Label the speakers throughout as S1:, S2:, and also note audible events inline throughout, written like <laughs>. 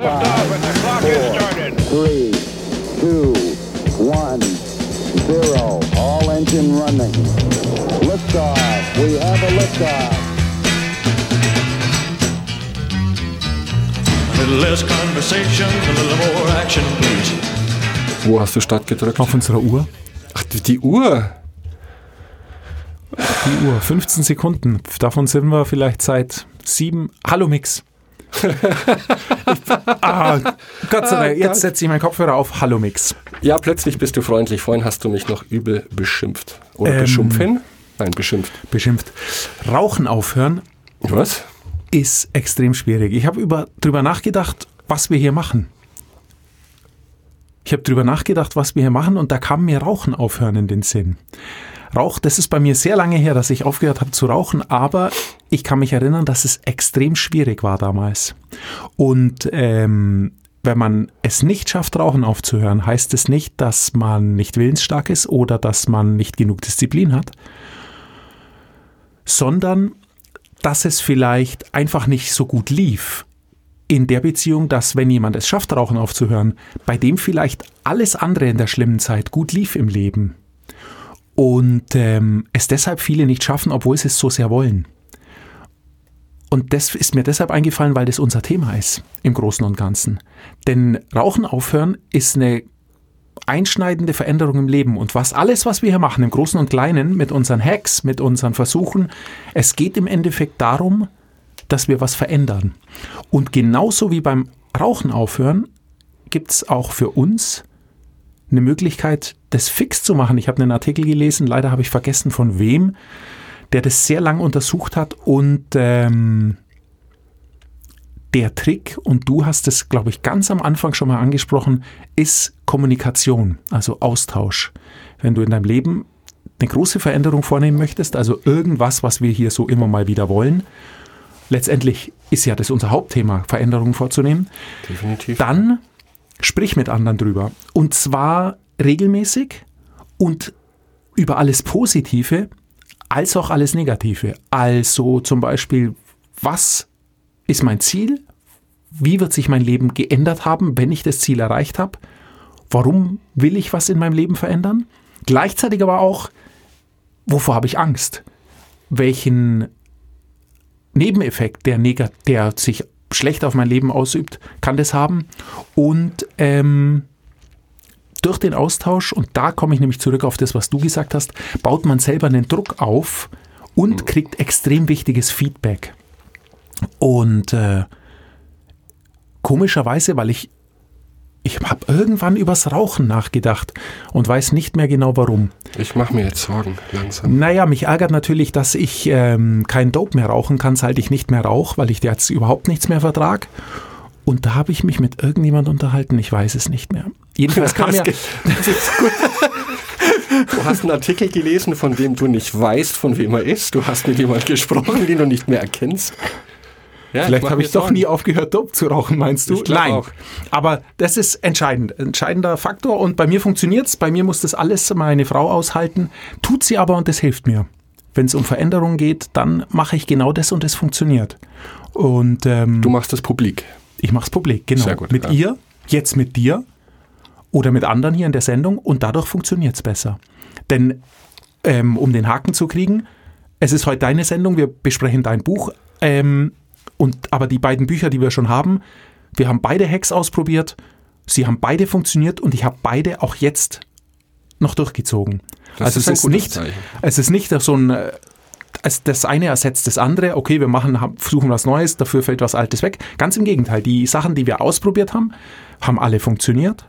S1: Has started.
S2: three, two, one, zero. All engine running. Liftoff. We have a liftoff.
S3: A little less conversation, a little more action, please.
S4: Wo hast du Start gedrückt?
S5: Auf unserer Uhr.
S4: Ach, die, die Uhr.
S5: Die Uhr. 15 Sekunden. Davon sind wir vielleicht seit sieben. Hallo Mix. <laughs> ah, Gott sei Dank. Jetzt setze ich meinen Kopfhörer auf. Hallo Mix.
S4: Ja, plötzlich bist du freundlich. Vorhin hast du mich noch übel beschimpft. Oder
S5: Ähm.
S4: beschumpfen? Nein, beschimpft.
S5: Beschimpft. Rauchen aufhören
S4: Was?
S5: ist extrem schwierig. Ich habe über, drüber nachgedacht, was wir hier machen. Ich habe drüber nachgedacht, was wir hier machen und da kam mir Rauchen aufhören in den Sinn. Rauch, das ist bei mir sehr lange her, dass ich aufgehört habe zu rauchen, aber ich kann mich erinnern, dass es extrem schwierig war damals. Und ähm, wenn man es nicht schafft, Rauchen aufzuhören, heißt es nicht, dass man nicht willensstark ist oder dass man nicht genug Disziplin hat, sondern dass es vielleicht einfach nicht so gut lief in der Beziehung, dass wenn jemand es schafft, Rauchen aufzuhören, bei dem vielleicht alles andere in der schlimmen Zeit gut lief im Leben und ähm, es deshalb viele nicht schaffen, obwohl sie es so sehr wollen. Und das ist mir deshalb eingefallen, weil das unser Thema ist im Großen und Ganzen. Denn Rauchen aufhören ist eine einschneidende Veränderung im Leben. Und was alles, was wir hier machen, im Großen und Kleinen, mit unseren Hacks, mit unseren Versuchen, es geht im Endeffekt darum, dass wir was verändern. Und genauso wie beim Rauchen aufhören, gibt es auch für uns eine Möglichkeit, das fix zu machen. Ich habe einen Artikel gelesen, leider habe ich vergessen von wem, der das sehr lang untersucht hat und ähm, der Trick, und du hast es, glaube ich, ganz am Anfang schon mal angesprochen, ist Kommunikation, also Austausch. Wenn du in deinem Leben eine große Veränderung vornehmen möchtest, also irgendwas, was wir hier so immer mal wieder wollen, letztendlich ist ja das unser Hauptthema, Veränderungen vorzunehmen,
S4: Definitiv.
S5: dann sprich mit anderen drüber. Und zwar regelmäßig und über alles Positive als auch alles Negative. Also zum Beispiel, was ist mein Ziel? Wie wird sich mein Leben geändert haben, wenn ich das Ziel erreicht habe? Warum will ich was in meinem Leben verändern? Gleichzeitig aber auch, wovor habe ich Angst? Welchen Nebeneffekt, der, der sich schlecht auf mein Leben ausübt, kann das haben. Und ähm, durch den Austausch, und da komme ich nämlich zurück auf das, was du gesagt hast, baut man selber einen Druck auf und kriegt extrem wichtiges Feedback. Und äh, komischerweise, weil ich ich habe irgendwann übers Rauchen nachgedacht und weiß nicht mehr genau warum.
S4: Ich mache mir jetzt Sorgen, langsam.
S5: Naja, mich ärgert natürlich, dass ich ähm, kein Dope mehr rauchen kann, seit ich nicht mehr rauche, weil ich jetzt überhaupt nichts mehr vertrag. Und da habe ich mich mit irgendjemand unterhalten, ich weiß es nicht mehr. Jedenfalls kam <laughs> ja.
S4: Du hast einen Artikel gelesen, von dem du nicht weißt, von wem er ist. Du hast mit jemandem gesprochen, den du nicht mehr erkennst. Ja,
S5: vielleicht habe ich doch
S4: Sorgen.
S5: nie aufgehört, Dope zu rauchen, meinst du? Nein.
S4: auch.
S5: Aber das ist entscheidend, entscheidender Faktor. Und bei mir funktioniert's. Bei mir muss das alles meine Frau aushalten. Tut sie aber und das hilft mir. Wenn es um Veränderungen geht, dann mache ich genau das und es funktioniert. Und ähm,
S4: Du machst das publik.
S5: Ich mache es publik, genau.
S4: Sehr gut,
S5: mit
S4: ja.
S5: ihr, jetzt mit dir oder mit anderen hier in der Sendung und dadurch funktioniert es besser. Denn ähm, um den Haken zu kriegen, es ist heute deine Sendung, wir besprechen dein Buch, ähm, und, aber die beiden Bücher, die wir schon haben, wir haben beide Hacks ausprobiert, sie haben beide funktioniert und ich habe beide auch jetzt noch durchgezogen.
S4: Das
S5: also
S4: ist
S5: es ist nicht,
S4: Zeichen.
S5: es ist nicht so ein äh, als das eine ersetzt das andere. Okay, wir machen, versuchen was Neues, dafür fällt was Altes weg. Ganz im Gegenteil, die Sachen, die wir ausprobiert haben, haben alle funktioniert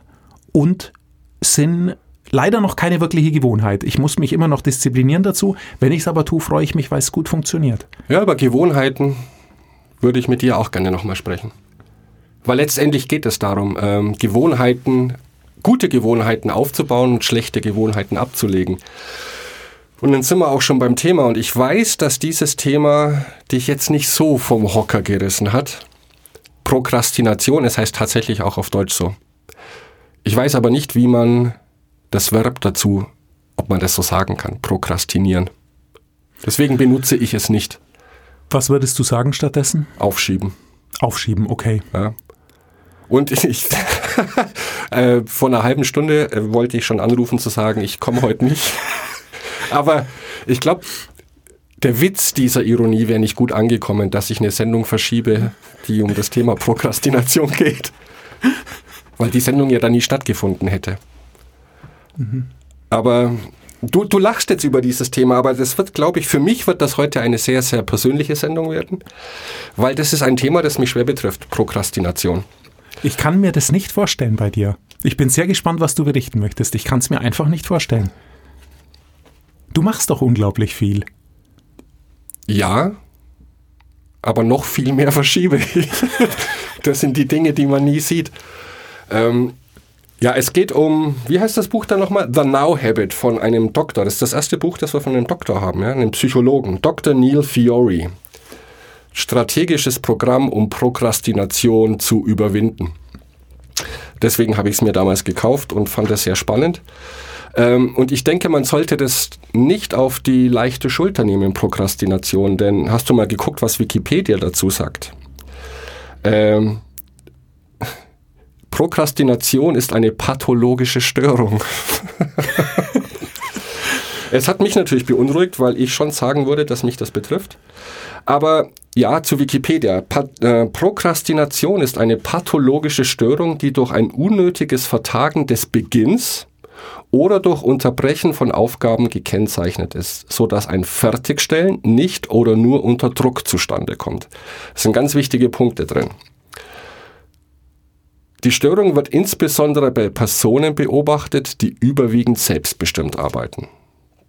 S5: und sind leider noch keine wirkliche Gewohnheit. Ich muss mich immer noch disziplinieren dazu. Wenn ich es aber tue, freue ich mich, weil es gut funktioniert.
S4: Ja, über Gewohnheiten würde ich mit dir auch gerne nochmal sprechen. Weil letztendlich geht es darum, ähm, Gewohnheiten, gute Gewohnheiten aufzubauen und schlechte Gewohnheiten abzulegen. Und dann sind wir auch schon beim Thema. Und ich weiß, dass dieses Thema dich jetzt nicht so vom Hocker gerissen hat. Prokrastination, es heißt tatsächlich auch auf Deutsch so. Ich weiß aber nicht, wie man das Verb dazu, ob man das so sagen kann, prokrastinieren. Deswegen benutze ich es nicht.
S5: Was würdest du sagen stattdessen?
S4: Aufschieben.
S5: Aufschieben, okay.
S4: Ja. Und <laughs> ich, äh, vor einer halben Stunde äh, wollte ich schon anrufen zu sagen, ich komme heute nicht. <laughs> Aber ich glaube, der Witz dieser Ironie wäre nicht gut angekommen, dass ich eine Sendung verschiebe, die um das Thema Prokrastination <laughs> geht. Weil die Sendung ja dann nie stattgefunden hätte. Aber du, du lachst jetzt über dieses Thema, aber das wird, glaube ich, für mich wird das heute eine sehr, sehr persönliche Sendung werden, weil das ist ein Thema, das mich schwer betrifft, Prokrastination.
S5: Ich kann mir das nicht vorstellen bei dir. Ich bin sehr gespannt, was du berichten möchtest. Ich kann es mir einfach nicht vorstellen. Du machst doch unglaublich viel.
S4: Ja, aber noch viel mehr verschiebe ich. <laughs> das sind die Dinge, die man nie sieht. Ähm, ja, es geht um, wie heißt das Buch dann nochmal? The Now Habit von einem Doktor. Das ist das erste Buch, das wir von einem Doktor haben, ja? einem Psychologen. Dr. Neil Fiore. Strategisches Programm, um Prokrastination zu überwinden. Deswegen habe ich es mir damals gekauft und fand es sehr spannend. Ähm, und ich denke, man sollte das nicht auf die leichte Schulter nehmen, Prokrastination, denn hast du mal geguckt, was Wikipedia dazu sagt? Ähm, Prokrastination ist eine pathologische Störung. es hat mich natürlich beunruhigt, weil ich schon sagen würde, dass mich das betrifft. Aber ja, zu Wikipedia. Pa äh, Prokrastination ist eine pathologische Störung, die durch ein unnötiges Vertagen des Beginns oder durch Unterbrechen von Aufgaben gekennzeichnet ist, so dass ein Fertigstellen nicht oder nur unter Druck zustande kommt. Das sind ganz wichtige Punkte drin. Die Störung wird insbesondere bei Personen beobachtet, die überwiegend selbstbestimmt arbeiten.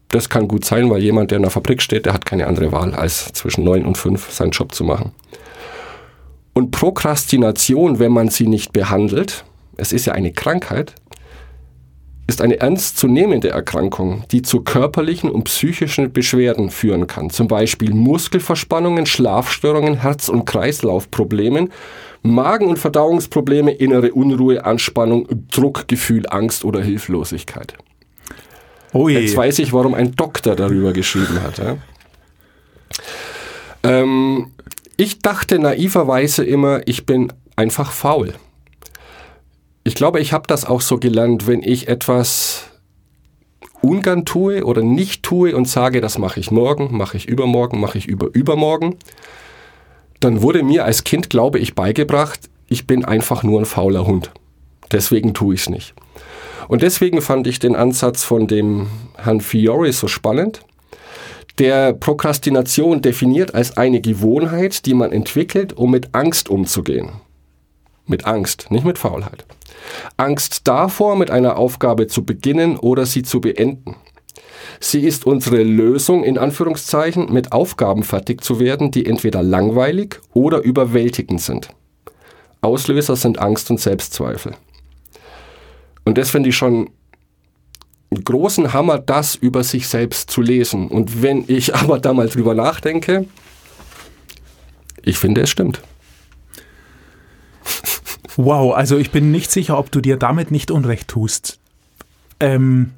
S4: Das kann gut sein, weil jemand, der in der Fabrik steht, der hat keine andere Wahl, als zwischen neun und fünf seinen Job zu machen. Und Prokrastination, wenn man sie nicht behandelt, es ist ja eine Krankheit, ist eine ernstzunehmende Erkrankung, die zu körperlichen und psychischen Beschwerden führen kann. Zum Beispiel Muskelverspannungen, Schlafstörungen, Herz- und Kreislaufproblemen, Magen- und Verdauungsprobleme, innere Unruhe, Anspannung, Druckgefühl, Angst oder Hilflosigkeit.
S5: Oh je.
S4: Jetzt weiß ich, warum ein Doktor darüber geschrieben hat. Ja? Ähm, ich dachte naiverweise immer, ich bin einfach faul. Ich glaube, ich habe das auch so gelernt, wenn ich etwas ungern tue oder nicht tue und sage, das mache ich morgen, mache ich übermorgen, mache ich über übermorgen, dann wurde mir als Kind, glaube ich, beigebracht, ich bin einfach nur ein fauler Hund. Deswegen tue ich es nicht. Und deswegen fand ich den Ansatz von dem Herrn Fiore so spannend, der Prokrastination definiert als eine Gewohnheit, die man entwickelt, um mit Angst umzugehen. Mit Angst, nicht mit Faulheit. Angst davor, mit einer Aufgabe zu beginnen oder sie zu beenden. Sie ist unsere Lösung, in Anführungszeichen, mit Aufgaben fertig zu werden, die entweder langweilig oder überwältigend sind. Auslöser sind Angst und Selbstzweifel. Und das finde ich schon einen großen Hammer, das über sich selbst zu lesen. Und wenn ich <laughs> aber da mal drüber nachdenke, ich finde, es stimmt.
S5: Wow, also ich bin nicht sicher, ob du dir damit nicht Unrecht tust. Ähm,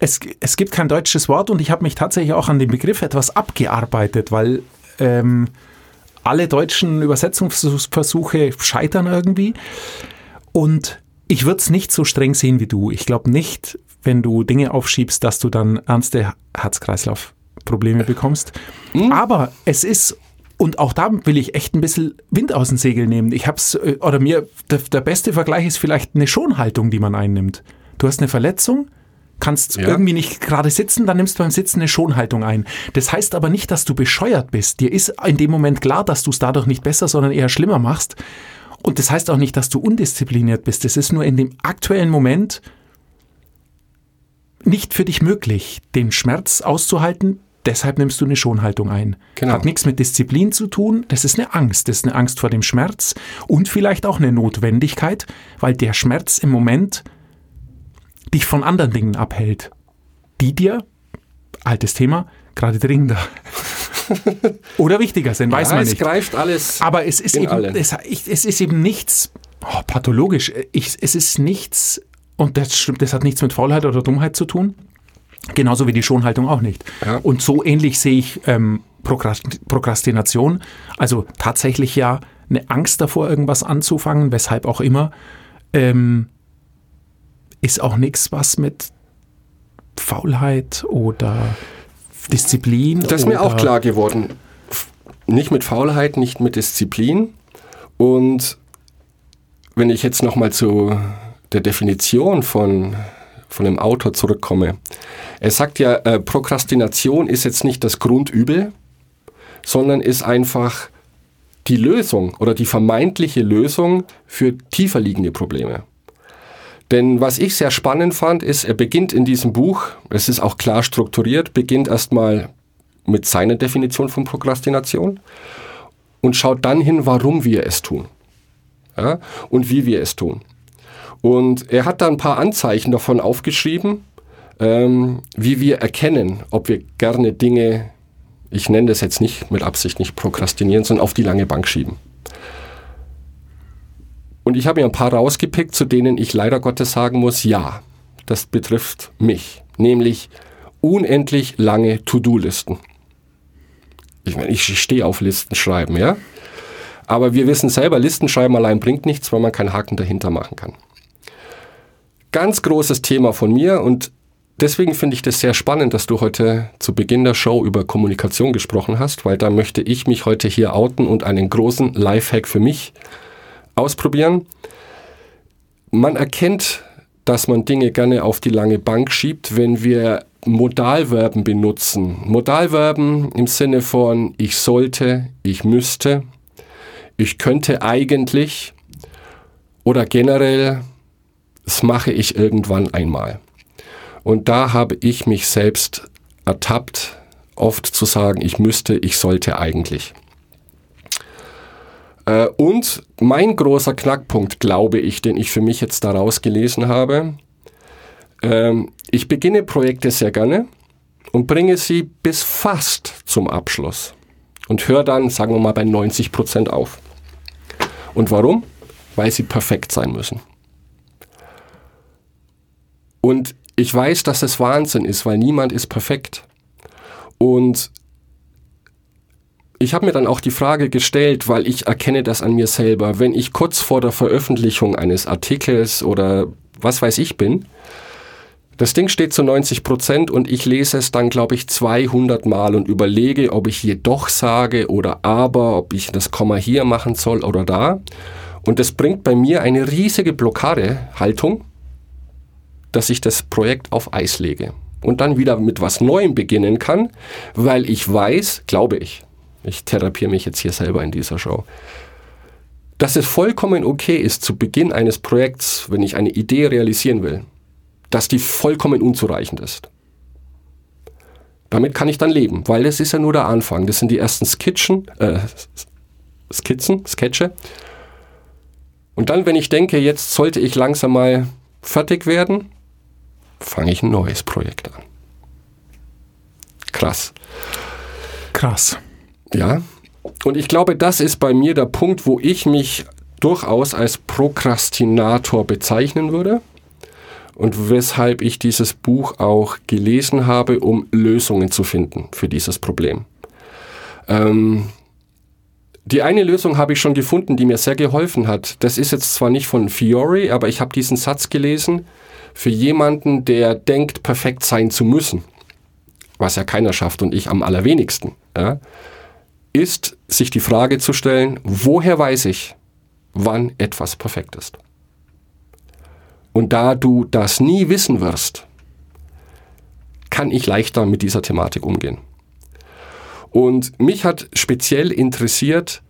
S5: es, es gibt kein deutsches Wort und ich habe mich tatsächlich auch an den Begriff etwas abgearbeitet, weil ähm, alle deutschen Übersetzungsversuche scheitern irgendwie. Und ich würde es nicht so streng sehen wie du. Ich glaube nicht, wenn du Dinge aufschiebst, dass du dann ernste Herz-Kreislauf-Probleme bekommst. Aber es ist und auch da will ich echt ein bisschen Wind aus den Segeln nehmen. Ich hab's, äh, oder mir, der, der beste Vergleich ist vielleicht eine Schonhaltung, die man einnimmt. Du hast eine Verletzung, kannst
S4: Ja.
S5: irgendwie nicht gerade sitzen, dann nimmst du beim Sitzen eine Schonhaltung ein. Das heißt aber nicht, dass du bescheuert bist. Dir ist in dem Moment klar, dass du es dadurch nicht besser, sondern eher schlimmer machst. Und das heißt auch nicht, dass du undiszipliniert bist. Das ist nur in dem aktuellen Moment nicht für dich möglich, den Schmerz auszuhalten. Deshalb nimmst du eine Schonhaltung ein.
S4: Genau.
S5: Hat nichts mit Disziplin zu tun. Das ist eine Angst. Das ist eine Angst vor dem Schmerz und vielleicht auch eine Notwendigkeit, weil der Schmerz im Moment dich von anderen Dingen abhält, die dir, altes Thema, gerade dringender <laughs> oder wichtiger sind, weiß
S4: ja,
S5: man
S4: es
S5: nicht.
S4: greift alles.
S5: Aber es ist eben, es, es ist eben nichts oh, pathologisch. Ich, es ist nichts, und das stimmt, das hat nichts mit Faulheit oder Dummheit zu tun. Genauso wie die Schonhaltung auch nicht.
S4: Ja.
S5: Und so ähnlich sehe ich ähm, Prokrast Prokrastination. Also tatsächlich ja eine Angst davor, irgendwas anzufangen, weshalb auch immer, ähm, ist auch nichts, was mit Faulheit oder Disziplin.
S4: Das ist mir auch klar geworden. Nicht mit Faulheit, nicht mit Disziplin. Und wenn ich jetzt nochmal zu der Definition von, von dem Autor zurückkomme. Er sagt ja, äh, Prokrastination ist jetzt nicht das Grundübel, sondern ist einfach die Lösung oder die vermeintliche Lösung für tiefer liegende Probleme. Denn was ich sehr spannend fand, ist, er beginnt in diesem Buch, es ist auch klar strukturiert, beginnt erstmal mit seiner Definition von Prokrastination und schaut dann hin, warum wir es tun ja, und wie wir es tun. Und er hat da ein paar Anzeichen davon aufgeschrieben, ähm, wie wir erkennen, ob wir gerne Dinge, ich nenne das jetzt nicht mit Absicht nicht prokrastinieren, sondern auf die lange Bank schieben. Und ich habe mir ein paar rausgepickt, zu denen ich leider Gottes sagen muss, ja, das betrifft mich. Nämlich unendlich lange To-Do-Listen. Ich meine, ich stehe auf Listen schreiben, ja. Aber wir wissen selber, Listen schreiben allein bringt nichts, weil man keinen Haken dahinter machen kann. Ganz großes Thema von mir und deswegen finde ich das sehr spannend, dass du heute zu Beginn der Show über Kommunikation gesprochen hast, weil da möchte ich mich heute hier outen und einen großen Lifehack für mich ausprobieren. Man erkennt, dass man Dinge gerne auf die lange Bank schiebt, wenn wir Modalverben benutzen. Modalverben im Sinne von ich sollte, ich müsste, ich könnte eigentlich oder generell, das mache ich irgendwann einmal. Und da habe ich mich selbst ertappt, oft zu sagen, ich müsste, ich sollte eigentlich. Äh, Und mein großer Knackpunkt, glaube ich, den ich für mich jetzt daraus gelesen habe, ähm, ich beginne Projekte sehr gerne und bringe sie bis fast zum Abschluss und höre dann, sagen wir mal, bei 90 Prozent auf. Und warum? Weil sie perfekt sein müssen. Und ich weiß, dass es Wahnsinn ist, weil niemand ist perfekt. Und ich habe mir dann auch die Frage gestellt, weil ich erkenne das an mir selber, wenn ich kurz vor der Veröffentlichung eines Artikels oder was weiß ich bin, das Ding steht zu 90 Prozent und ich lese es dann, glaube ich, 200 Mal und überlege, ob ich jedoch sage oder aber, ob ich das Komma hier machen soll oder da. Und das bringt bei mir eine riesige Blockadehaltung, dass ich das Projekt auf Eis lege und dann wieder mit was Neuem beginnen kann, weil ich weiß, glaube ich, ich therapiere mich jetzt hier selber in dieser Show, dass es vollkommen okay ist, zu Beginn eines Projekts, wenn ich eine Idee realisieren will, dass die vollkommen unzureichend ist. Damit kann ich dann leben, weil das ist ja nur der Anfang. Das sind die ersten Skizzen, äh, Skizzen, Sketche. Und dann, wenn ich denke, jetzt sollte ich langsam mal fertig werden, fange ich ein neues Projekt an. Krass.
S5: Krass.
S4: Ja. Und ich glaube, das ist bei mir der Punkt, wo ich mich durchaus als Prokrastinator bezeichnen würde und weshalb ich dieses Buch auch gelesen habe, um Lösungen zu finden für dieses Problem. Ähm, die eine Lösung habe ich schon gefunden, die mir sehr geholfen hat. Das ist jetzt zwar nicht von Fiore, aber ich habe diesen Satz gelesen für jemanden, der denkt, perfekt sein zu müssen, was ja keiner schafft und ich am allerwenigsten, ja, ist, sich die Frage zu stellen, woher weiß ich, wann etwas perfekt ist? Und da du das nie wissen wirst, kann ich leichter mit dieser Thematik umgehen. Und mich hat speziell interessiert,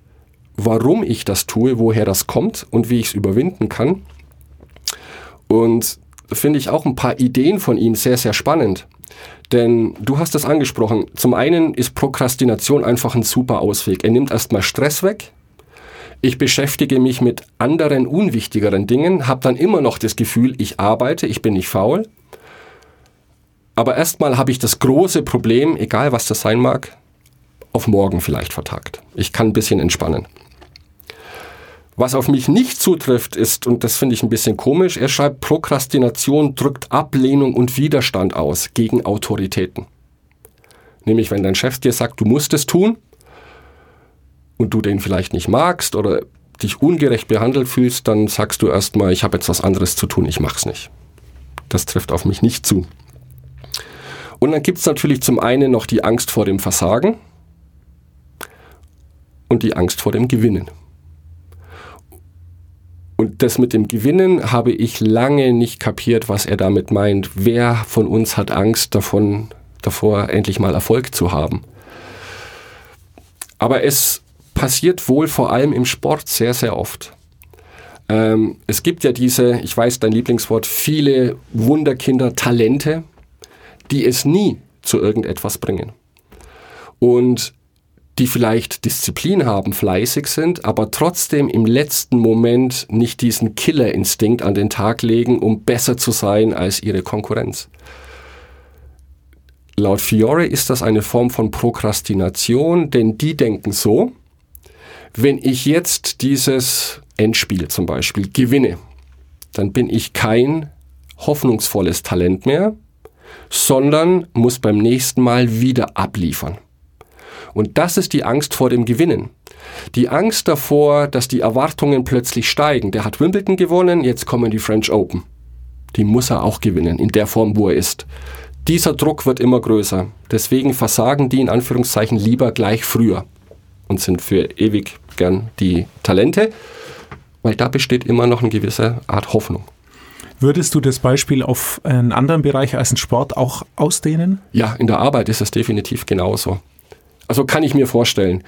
S4: warum ich das tue, woher das kommt und wie ich es überwinden kann. Und finde ich auch ein paar Ideen von ihm sehr, sehr spannend. Denn du hast es angesprochen. Zum einen ist Prokrastination einfach ein super Ausweg. Er nimmt erstmal Stress weg. Ich beschäftige mich mit anderen unwichtigeren Dingen, habe dann immer noch das Gefühl, ich arbeite, ich bin nicht faul. Aber erstmal habe ich das große Problem, egal was das sein mag, auf morgen vielleicht vertagt. Ich kann ein bisschen entspannen. Was auf mich nicht zutrifft, ist, und das finde ich ein bisschen komisch, er schreibt, Prokrastination drückt Ablehnung und Widerstand aus gegen Autoritäten. Nämlich, wenn dein Chef dir sagt, du musst es tun, und du den vielleicht nicht magst oder dich ungerecht behandelt fühlst, dann sagst du erstmal, ich habe jetzt was anderes zu tun, ich mach's nicht. Das trifft auf mich nicht zu. Und dann gibt es natürlich zum einen noch die Angst vor dem Versagen und die Angst vor dem Gewinnen. Und das mit dem Gewinnen habe ich lange nicht kapiert, was er damit meint. Wer von uns hat Angst davon, davor, endlich mal Erfolg zu haben? Aber es passiert wohl vor allem im Sport sehr, sehr oft. Ähm, es gibt ja diese, ich weiß dein Lieblingswort, viele Wunderkinder, Talente, die es nie zu irgendetwas bringen. Und die vielleicht Disziplin haben, fleißig sind, aber trotzdem im letzten Moment nicht diesen Killerinstinkt an den Tag legen, um besser zu sein als ihre Konkurrenz. Laut Fiore ist das eine Form von Prokrastination, denn die denken so, wenn ich jetzt dieses Endspiel zum Beispiel gewinne, dann bin ich kein hoffnungsvolles Talent mehr, sondern muss beim nächsten Mal wieder abliefern. Und das ist die Angst vor dem Gewinnen. Die Angst davor, dass die Erwartungen plötzlich steigen. Der hat Wimbledon gewonnen, jetzt kommen die French Open. Die muss er auch gewinnen, in der Form, wo er ist. Dieser Druck wird immer größer. Deswegen versagen die in Anführungszeichen lieber gleich früher und sind für ewig gern die Talente, weil da besteht immer noch eine gewisse Art Hoffnung.
S5: Würdest du das Beispiel auf einen anderen Bereich als den Sport auch ausdehnen?
S4: Ja, in der Arbeit ist es definitiv genauso. Also kann ich mir vorstellen.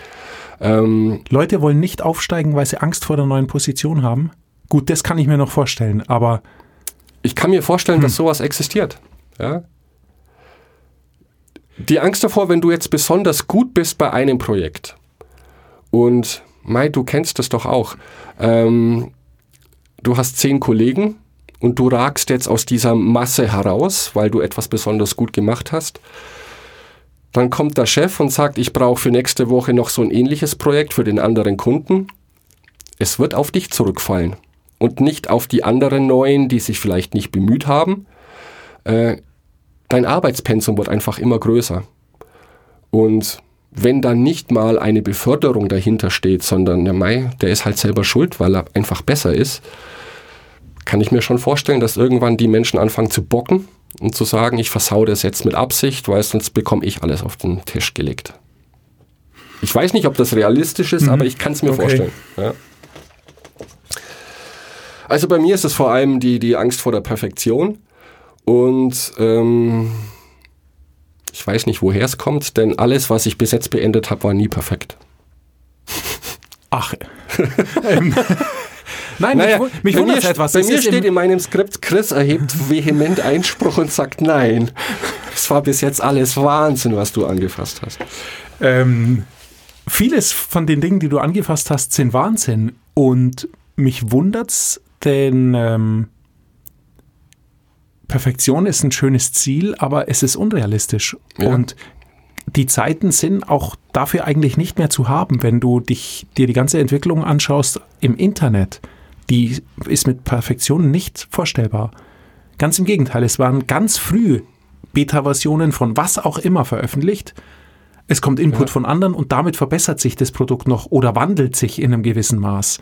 S5: Ähm, Leute wollen nicht aufsteigen, weil sie Angst vor der neuen Position haben. Gut, das kann ich mir noch vorstellen, aber.
S4: Ich kann mir vorstellen, hm. dass sowas existiert. Ja? Die Angst davor, wenn du jetzt besonders gut bist bei einem Projekt und Mai, du kennst das doch auch. Ähm, du hast zehn Kollegen und du ragst jetzt aus dieser Masse heraus, weil du etwas besonders gut gemacht hast. Dann kommt der Chef und sagt, ich brauche für nächste Woche noch so ein ähnliches Projekt für den anderen Kunden. Es wird auf dich zurückfallen und nicht auf die anderen Neuen, die sich vielleicht nicht bemüht haben. Äh, dein Arbeitspensum wird einfach immer größer. Und wenn dann nicht mal eine Beförderung dahinter steht, sondern der Mai, der ist halt selber schuld, weil er einfach besser ist, kann ich mir schon vorstellen, dass irgendwann die Menschen anfangen zu bocken und zu sagen, ich versau das jetzt mit Absicht, weil sonst bekomme ich alles auf den Tisch gelegt. Ich weiß nicht, ob das realistisch ist, mhm. aber ich kann es mir okay. vorstellen. Ja. Also bei mir ist es vor allem die, die Angst vor der Perfektion und ähm, ich weiß nicht, woher es kommt, denn alles, was ich bis jetzt beendet habe, war nie perfekt.
S5: Ach. <laughs> ähm, Nein, naja, mich, mich wundert etwas.
S4: Bei mir steht in meinem Skript, Chris erhebt vehement Einspruch und sagt nein. Es war bis jetzt alles Wahnsinn, was du angefasst hast.
S5: Ähm, vieles von den Dingen, die du angefasst hast, sind Wahnsinn. Und mich wundert's, denn ähm, Perfektion ist ein schönes Ziel, aber es ist unrealistisch. Ja. Und die Zeiten sind auch dafür eigentlich nicht mehr zu haben, wenn du dich dir die ganze Entwicklung anschaust im Internet die ist mit Perfektion nicht vorstellbar. Ganz im Gegenteil, es waren ganz früh Beta-Versionen von was auch immer veröffentlicht. Es kommt Input ja. von anderen und damit verbessert sich das Produkt noch oder wandelt sich in einem gewissen Maß.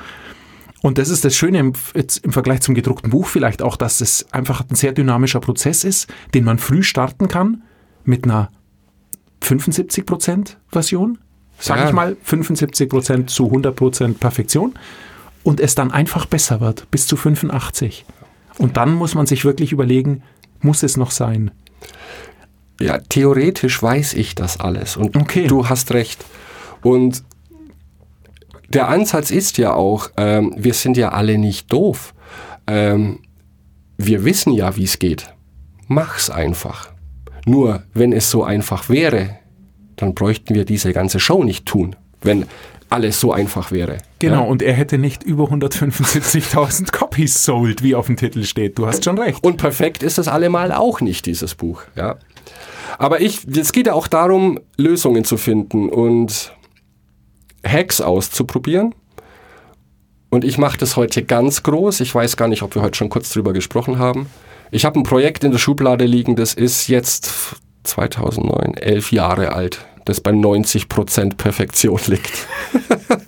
S5: Und das ist das Schöne im, im, Vergleich zum gedruckten Buch vielleicht auch, dass es einfach ein sehr dynamischer Prozess ist, den man früh starten kann mit einer 75% Version, sage ja. ich mal, 75% zu 100% Perfektion und es dann einfach besser wird, bis zu 85. Und dann muss man sich wirklich überlegen, muss es noch sein?
S4: Ja, theoretisch weiß ich das alles und okay. du hast recht. Und der Ansatz ist ja auch, ähm, wir sind ja alle nicht doof. Ähm, wir wissen ja, wie es geht. Mach's einfach. Nur, wenn es so einfach wäre, dann bräuchten wir diese ganze Show nicht tun. Wenn alles so einfach wäre.
S5: Genau, ja? und er hätte nicht über 175.000 <laughs> Copies sold, wie auf dem Titel steht. Du hast schon recht.
S4: Und perfekt ist das allemal auch nicht, dieses Buch. Ja. Aber ich, es geht ja auch darum, Lösungen zu finden und Hacks auszuprobieren. Und ich mache das heute ganz groß. Ich weiß gar nicht, ob wir heute schon kurz drüber gesprochen haben. Ich habe ein Projekt in der Schublade liegen, das ist jetzt 2009, elf Jahre alt das bei 90% Perfektion liegt. <laughs>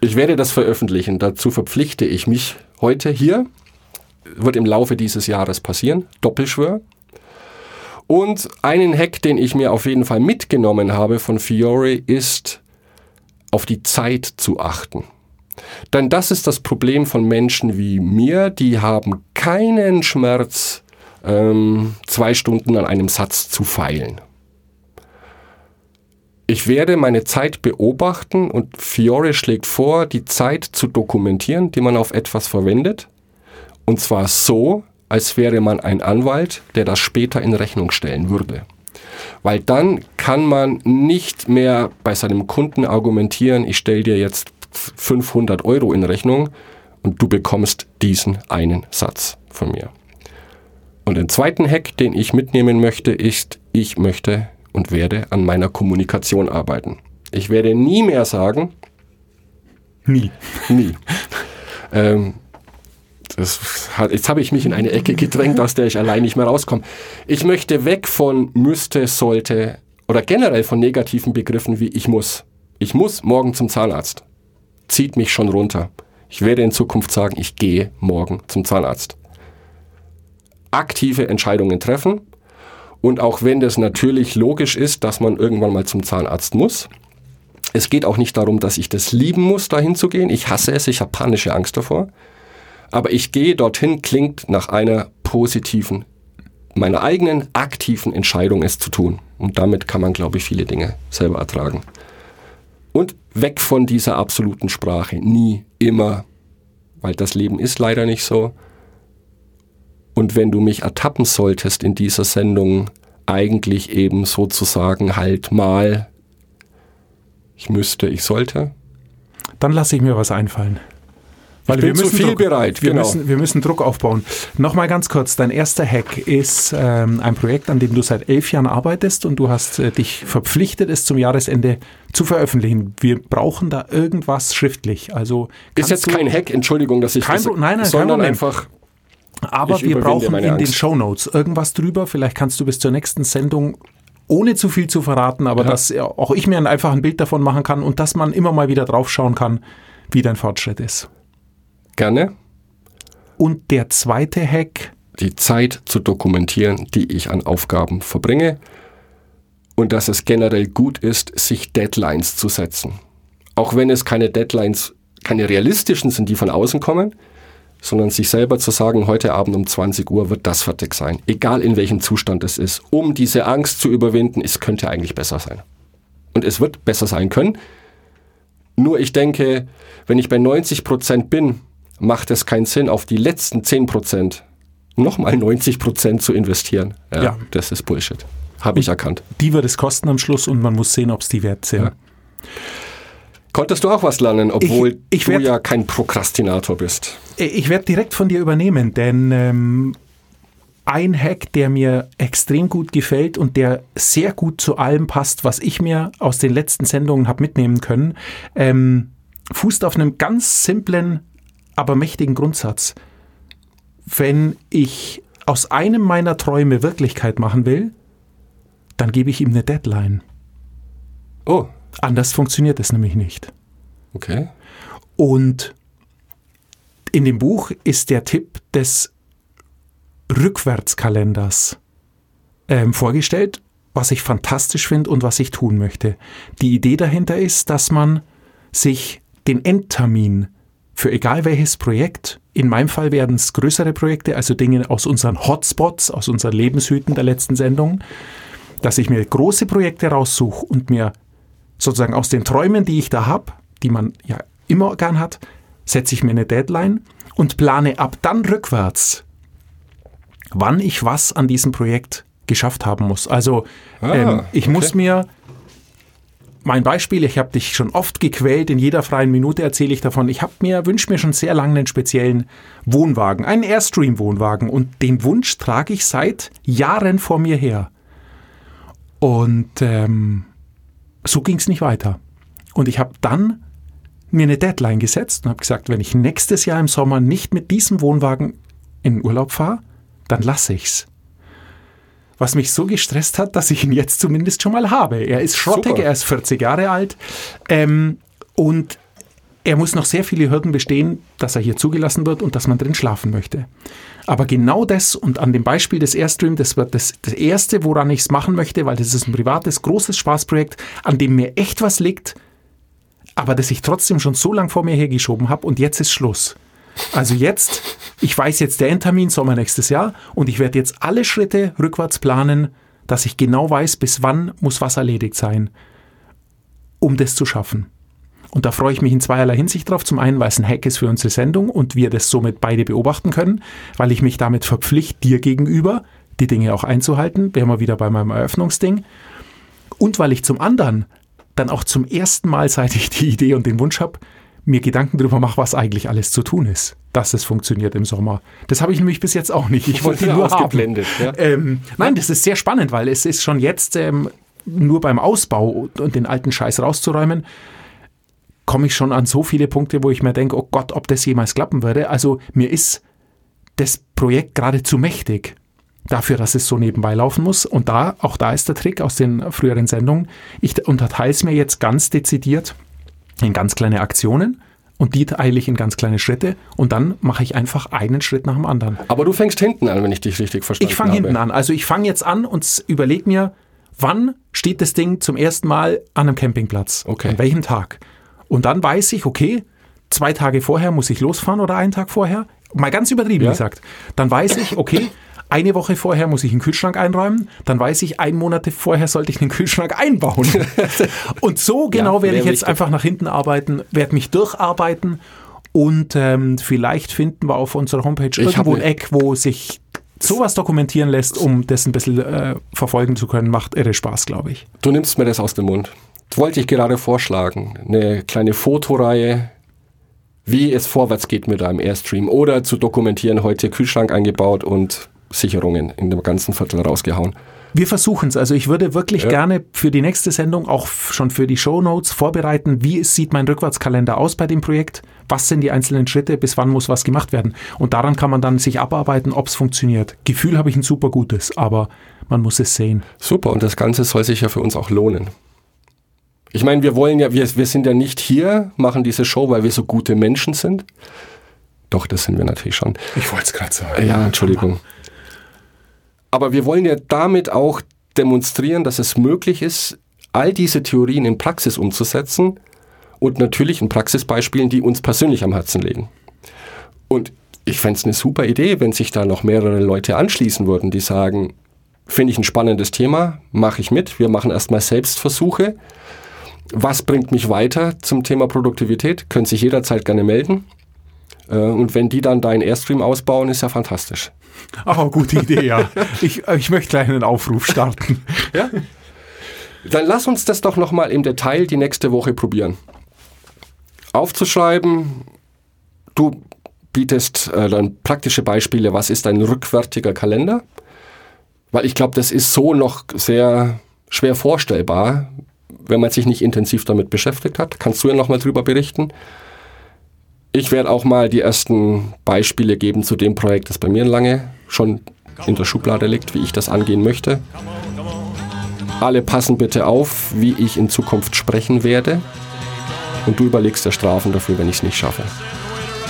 S4: ich werde das veröffentlichen. Dazu verpflichte ich mich heute hier. Wird im Laufe dieses Jahres passieren. Doppelschwör. Und einen Hack, den ich mir auf jeden Fall mitgenommen habe von Fiore, ist auf die Zeit zu achten. Denn das ist das Problem von Menschen wie mir, die haben keinen Schmerz, ähm, zwei Stunden an einem Satz zu feilen. Ich werde meine Zeit beobachten und Fiore schlägt vor, die Zeit zu dokumentieren, die man auf etwas verwendet. Und zwar so, als wäre man ein Anwalt, der das später in Rechnung stellen würde. Weil dann kann man nicht mehr bei seinem Kunden argumentieren, ich stelle dir jetzt 500 Euro in Rechnung und du bekommst diesen einen Satz von mir. Und den zweiten Hack, den ich mitnehmen möchte, ist, ich möchte und werde an meiner Kommunikation arbeiten. Ich werde nie mehr sagen.
S5: Nie. <laughs>
S4: Nie. ähm, hat, jetzt habe ich mich in eine Ecke gedrängt, aus der ich allein nicht mehr rauskomme. Ich möchte weg von müsste, sollte oder generell von negativen Begriffen wie ich muss. Ich muss morgen zum Zahnarzt. Zieht mich schon runter. Ich werde in Zukunft sagen, ich gehe morgen zum Zahnarzt. Aktive Entscheidungen treffen. Und auch wenn das natürlich logisch ist, dass man irgendwann mal zum Zahnarzt muss, es geht auch nicht darum, dass ich das lieben muss, dahin zu gehen. Ich hasse es, ich habe panische Angst davor. Aber ich gehe dorthin, klingt nach einer positiven, meiner eigenen aktiven Entscheidung, es zu tun. Und damit kann man, glaube ich, viele Dinge selber ertragen. Und weg von dieser absoluten Sprache. Nie, immer. Weil das Leben ist leider nicht so. Und wenn du mich ertappen solltest in dieser Sendung, eigentlich eben sozusagen halt mal, ich müsste, ich sollte.
S5: Dann lasse ich mir was einfallen.
S4: Weil bin zu viel
S5: Druck,
S4: bereit.
S5: Wir,
S4: genau.
S5: müssen, wir müssen Druck aufbauen. Nochmal ganz kurz, dein erster Hack ist ähm, ein Projekt, an dem du seit elf Jahren arbeitest und du hast äh, dich verpflichtet, es zum Jahresende zu veröffentlichen. Wir brauchen da irgendwas schriftlich. Also
S4: ist jetzt kein Hack, Entschuldigung, dass ich
S5: kein,
S4: das,
S5: nein, nein,
S4: sondern
S5: kein
S4: einfach
S5: aber wir brauchen in den. Show Notes irgendwas drüber. Vielleicht kannst du bis zur nächsten Sendung ohne zu viel zu verraten, aber
S4: Ja.
S5: dass auch ich mir ein, einfach ein Bild davon machen kann und dass man immer mal wieder draufschauen kann, wie dein Fortschritt ist.
S4: gerne
S5: Und der zweite Hack,
S4: die Zeit zu dokumentieren, die ich an Aufgaben verbringe und dass es generell gut ist, sich Deadlines zu setzen. Auch wenn es keine Deadlines, keine realistischen sind, die von außen kommen, sondern sich selber zu sagen, heute Abend um 20 Uhr wird das fertig sein, egal in welchem Zustand es ist, um diese Angst zu überwinden, es könnte eigentlich besser sein. Und es wird besser sein können. Nur ich denke, wenn ich bei 90 Prozent bin, macht es keinen Sinn, auf die letzten 10 Prozent nochmal 90 Prozent zu investieren. Ja,
S5: Ja.
S4: das ist Bullshit. Habe ich erkannt.
S5: die wird es kosten am Schluss und man muss sehen, ob es die wert sind.
S4: Ja. Konntest du auch was lernen, obwohl
S5: Ich- ich
S4: du
S5: werd-
S4: ja kein Prokrastinator bist?
S5: Ich werde direkt von dir übernehmen, denn ähm, ein Hack, der mir extrem gut gefällt und der sehr gut zu allem passt, was ich mir aus den letzten Sendungen habe mitnehmen können, ähm, fußt auf einem ganz simplen, aber mächtigen Grundsatz. Wenn ich aus einem meiner Träume Wirklichkeit machen will, dann gebe ich ihm eine Deadline.
S4: Oh,
S5: Anders funktioniert es nämlich nicht.
S4: okay.
S5: Und in dem Buch ist der Tipp des Rückwärtskalenders ähm, vorgestellt, was ich fantastisch finde und was ich tun möchte. Die Idee dahinter ist, dass man sich den Endtermin für egal welches Projekt, in meinem Fall werden es größere Projekte, also Dinge aus unseren Hotspots, aus unseren Lebenshüten der letzten Sendung, dass ich mir große Projekte raussuche und mir sozusagen aus den Träumen, die ich da habe, die man ja immer gern hat, setze ich mir eine Deadline und plane ab dann rückwärts, wann ich was an diesem Projekt geschafft haben muss. Also
S4: Ah,
S5: ähm, ich
S4: okay.
S5: muss mir mein Beispiel, ich habe dich schon oft gequält, in jeder freien Minute erzähle ich davon. Ich habe mir, wünsche mir schon sehr lange einen speziellen Wohnwagen, einen Airstream-Wohnwagen und den Wunsch trage ich seit Jahren vor mir her. Und ähm, so ging es nicht weiter. Und ich habe dann mir eine Deadline gesetzt und habe gesagt, wenn ich nächstes Jahr im Sommer nicht mit diesem Wohnwagen in Urlaub fahre, dann lasse ich's. was mich so gestresst hat, dass ich ihn jetzt zumindest schon mal habe. Er ist schrottig,
S4: Super.
S5: er ist 40 Jahre alt ähm, und er muss noch sehr viele Hürden bestehen, dass er hier zugelassen wird und dass man drin schlafen möchte. Aber genau das und an dem Beispiel des Airstream, das wird das, das Erste, woran ich es machen möchte, weil das ist ein privates, großes Spaßprojekt, an dem mir echt was liegt, aber das ich trotzdem schon so lang vor mir hergeschoben habe und jetzt ist Schluss. Also jetzt, ich weiß jetzt der Endtermin Sommer nächstes Jahr und ich werde jetzt alle Schritte rückwärts planen, dass ich genau weiß, bis wann muss was erledigt sein, um das zu schaffen. Und da freue ich mich in zweierlei Hinsicht drauf. Zum einen, weil es ein Hack ist für unsere Sendung und wir das somit beide beobachten können, weil ich mich damit verpflichte, dir gegenüber die Dinge auch einzuhalten. Wären wir wieder bei meinem Eröffnungsding. Und weil ich zum anderen dann auch zum ersten Mal, seit ich die Idee und den Wunsch habe, mir Gedanken darüber mache, was eigentlich alles zu tun ist, dass es funktioniert im Sommer. Das habe ich nämlich bis jetzt auch nicht. Ich wollte nur
S4: ausgeblendet. Ja.
S5: Ähm, nein, das ist sehr spannend, weil es ist schon jetzt ähm, nur beim Ausbau und den alten Scheiß rauszuräumen, komme ich schon an so viele Punkte, wo ich mir denke, oh Gott, ob das jemals klappen würde. Also mir ist das Projekt gerade zu mächtig dafür, dass es so nebenbei laufen muss. Und da, auch da ist der Trick aus den früheren Sendungen. Ich unterteile es mir jetzt ganz dezidiert in ganz kleine Aktionen und die teile ich in ganz kleine Schritte und dann mache ich einfach einen Schritt nach dem anderen.
S4: Aber du fängst hinten an, wenn ich dich richtig verstanden
S5: Ich fange
S4: habe.
S5: hinten an. Also ich fange jetzt an und überlege mir, wann steht das Ding zum ersten Mal an einem Campingplatz?
S4: Okay.
S5: An welchem Tag? Und dann weiß ich, okay, zwei Tage vorher muss ich losfahren oder einen Tag vorher. Mal ganz übertrieben
S4: Ja.
S5: gesagt. Dann weiß ich, okay, eine Woche vorher muss ich einen Kühlschrank einräumen. Dann weiß ich, ein Monat vorher sollte ich einen Kühlschrank <laughs> einbauen. Und so genau werde ich jetzt
S4: wichtig.
S5: einfach nach hinten arbeiten, werde mich durcharbeiten und ähm, vielleicht finden wir auf unserer Homepage
S4: hab
S5: irgendwo ein Eck, wo sich sowas dokumentieren lässt, um das ein bisschen äh, verfolgen zu können. Macht irre Spaß, glaube ich.
S4: Du nimmst mir das aus dem Mund. Wollte ich gerade vorschlagen. Eine kleine Fotoreihe, wie es vorwärts geht mit einem Airstream. Oder zu dokumentieren, heute Kühlschrank eingebaut und Sicherungen in dem ganzen Viertel rausgehauen.
S5: Wir versuchen es. Also ich würde wirklich gerne für die nächste Sendung, auch schon für die Shownotes, vorbereiten, wie es sieht mein Rückwärtskalender aus bei dem Projekt, was sind die einzelnen Schritte, bis wann muss was gemacht werden. Und daran kann man dann sich abarbeiten, ob es funktioniert. Gefühl habe ich ein super gutes, aber man muss es sehen.
S4: Super, und das Ganze soll sich ja für uns auch lohnen. Ich meine, wir wollen ja, wir, wir sind ja nicht hier, machen diese Show, weil wir so gute Menschen sind. Doch, das sind wir natürlich schon.
S5: Ich wollte es gerade sagen.
S4: Ja, Entschuldigung. Aber wir wollen ja damit auch demonstrieren, dass es möglich ist, all diese Theorien in Praxis umzusetzen und natürlich in Praxisbeispielen, die uns persönlich am Herzen liegen. Und ich fände es eine super Idee, wenn sich da noch mehrere Leute anschließen würden, die sagen, finde ich ein spannendes Thema, mache ich mit, wir machen erstmal Selbstversuche. Was bringt mich weiter zum Thema Produktivität? Können sich jederzeit gerne melden. Äh, Und wenn die dann deinen Airstream ausbauen, ist ja fantastisch.
S5: Oh, <laughs> gute Idee, ja. Ich, ich möchte gleich einen Aufruf starten.
S4: Ja? Dann lass uns das doch nochmal im Detail die nächste Woche probieren. Aufzuschreiben, du bietest äh, dann praktische Beispiele, was ist ein rückwärtiger Kalender? Weil ich glaube, das ist so noch sehr schwer vorstellbar, wenn man sich nicht intensiv damit beschäftigt hat. Kannst du ja nochmal drüber berichten? Ich werde auch mal die ersten Beispiele geben zu dem Projekt, das bei mir lange schon in der Schublade liegt, wie ich das angehen möchte. Alle passen bitte auf, wie ich in Zukunft sprechen werde. Und du überlegst dir Strafen dafür, wenn ich es nicht schaffe.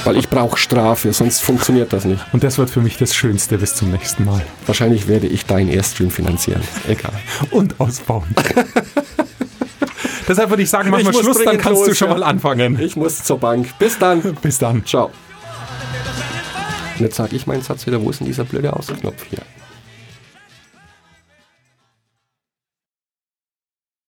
S4: Weil ich brauche Strafe, sonst funktioniert das nicht.
S5: Und das wird für mich das Schönste bis zum nächsten Mal.
S4: Wahrscheinlich werde ich deinen Airstream finanzieren. Egal.
S5: Und ausbauen. <laughs> Deshalb würde ich sagen, machen wir Schluss, dann kannst du
S4: los,
S5: schon
S4: ja.
S5: mal anfangen.
S4: Ich muss zur Bank. Bis dann. <laughs>
S5: Bis dann.
S4: Ciao. Und jetzt sage ich meinen Satz wieder. Wo ist denn dieser blöde Ausknopf hier?